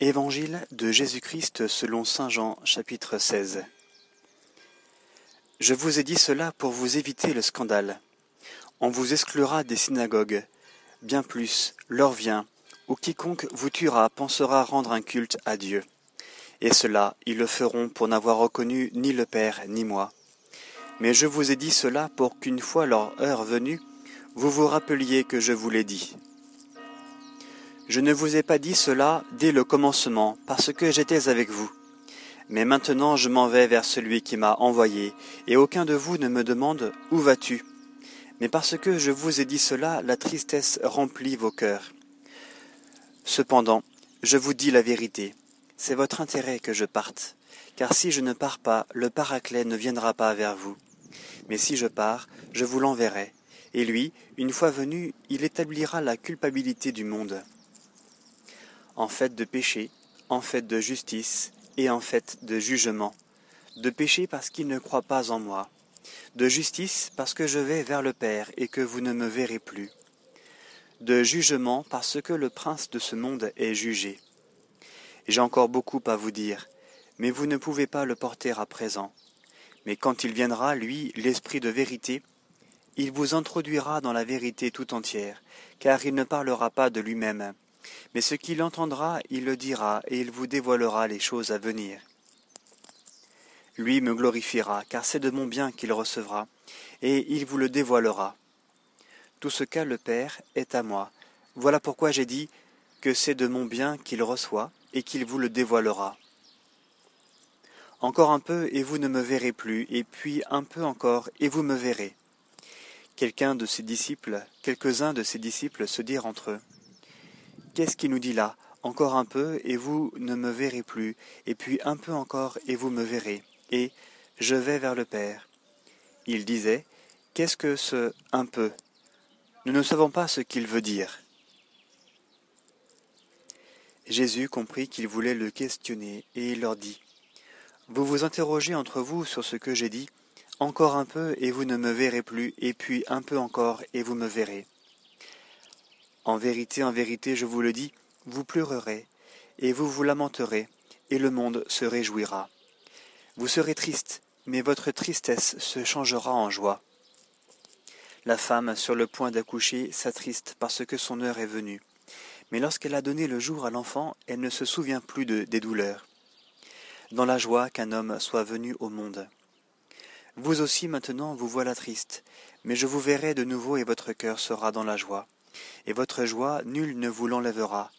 Évangile de Jésus-Christ selon Saint Jean chapitre 16 Je vous ai dit cela pour vous éviter le scandale. On vous exclura des synagogues. Bien plus, l'heure vient où quiconque vous tuera pensera rendre un culte à Dieu. Et cela, ils le feront pour n'avoir reconnu ni le Père ni moi. Mais je vous ai dit cela pour qu'une fois leur heure venue, vous vous rappeliez que je vous l'ai dit. Je ne vous ai pas dit cela dès le commencement, parce que j'étais avec vous. Mais maintenant je m'en vais vers celui qui m'a envoyé, et aucun de vous ne me demande Où vas-tu Mais parce que je vous ai dit cela, la tristesse remplit vos cœurs. Cependant, je vous dis la vérité, c'est votre intérêt que je parte, car si je ne pars pas, le Paraclet ne viendra pas vers vous. Mais si je pars, je vous l'enverrai, et lui, une fois venu, il établira la culpabilité du monde en fait de péché, en fait de justice et en fait de jugement. De péché parce qu'il ne croit pas en moi. De justice parce que je vais vers le Père et que vous ne me verrez plus. De jugement parce que le prince de ce monde est jugé. J'ai encore beaucoup à vous dire, mais vous ne pouvez pas le porter à présent. Mais quand il viendra, lui, l'Esprit de vérité, il vous introduira dans la vérité tout entière, car il ne parlera pas de lui-même, mais ce qu'il entendra, il le dira, et il vous dévoilera les choses à venir. Lui me glorifiera, car c'est de mon bien qu'il recevra, et il vous le dévoilera. Tout ce qu'a le Père est à moi. Voilà pourquoi j'ai dit que c'est de mon bien qu'il reçoit, et qu'il vous le dévoilera. Encore un peu, et vous ne me verrez plus, et puis un peu encore, et vous me verrez. Quelqu'un de ses disciples, quelques-uns de ses disciples se dirent entre eux. Qu'est-ce qu'il nous dit là? Encore un peu, et vous ne me verrez plus, et puis un peu encore, et vous me verrez, et je vais vers le Père. Il disait, Qu'est-ce que ce un peu? Nous ne savons pas ce qu'il veut dire. Jésus comprit qu'il voulait le questionner, et il leur dit, Vous vous interrogez entre vous sur ce que j'ai dit, encore un peu, et vous ne me verrez plus, et puis un peu encore, et vous me verrez. En vérité, en vérité, je vous le dis, vous pleurerez, et vous vous lamenterez, et le monde se réjouira. Vous serez triste, mais votre tristesse se changera en joie. La femme, sur le point d'accoucher, s'attriste parce que son heure est venue. Mais lorsqu'elle a donné le jour à l'enfant, elle ne se souvient plus de, des douleurs. Dans la joie qu'un homme soit venu au monde. Vous aussi maintenant vous voilà triste, mais je vous verrai de nouveau et votre cœur sera dans la joie et votre joie nul ne vous l'enlèvera.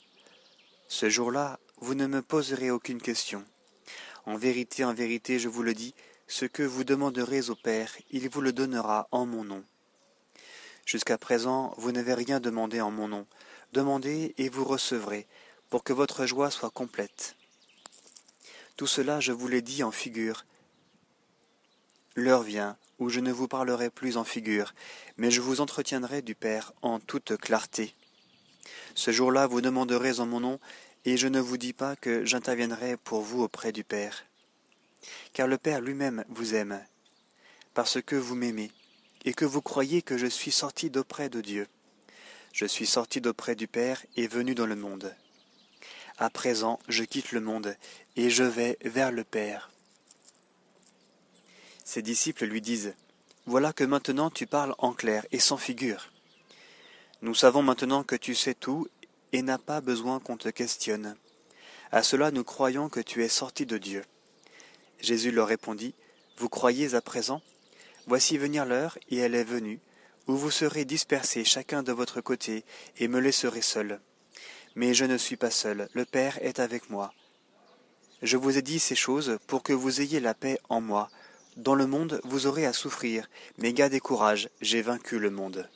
Ce jour-là, vous ne me poserez aucune question. En vérité, en vérité, je vous le dis, ce que vous demanderez au Père, il vous le donnera en mon nom. Jusqu'à présent, vous n'avez rien demandé en mon nom. Demandez et vous recevrez, pour que votre joie soit complète. Tout cela, je vous l'ai dit en figure. L'heure vient où je ne vous parlerai plus en figure, mais je vous entretiendrai du Père en toute clarté. Ce jour-là, vous demanderez en mon nom, et je ne vous dis pas que j'interviendrai pour vous auprès du Père. Car le Père lui-même vous aime, parce que vous m'aimez, et que vous croyez que je suis sorti d'auprès de Dieu. Je suis sorti d'auprès du Père et venu dans le monde. À présent, je quitte le monde, et je vais vers le Père. Ses disciples lui disent Voilà que maintenant tu parles en clair et sans figure. Nous savons maintenant que tu sais tout et n'as pas besoin qu'on te questionne. À cela nous croyons que tu es sorti de Dieu. Jésus leur répondit Vous croyez à présent? Voici venir l'heure, et elle est venue, où vous serez dispersés chacun de votre côté, et me laisserez seul. Mais je ne suis pas seul, le Père est avec moi. Je vous ai dit ces choses pour que vous ayez la paix en moi. Dans le monde, vous aurez à souffrir, mais gardez courage, j'ai vaincu le monde.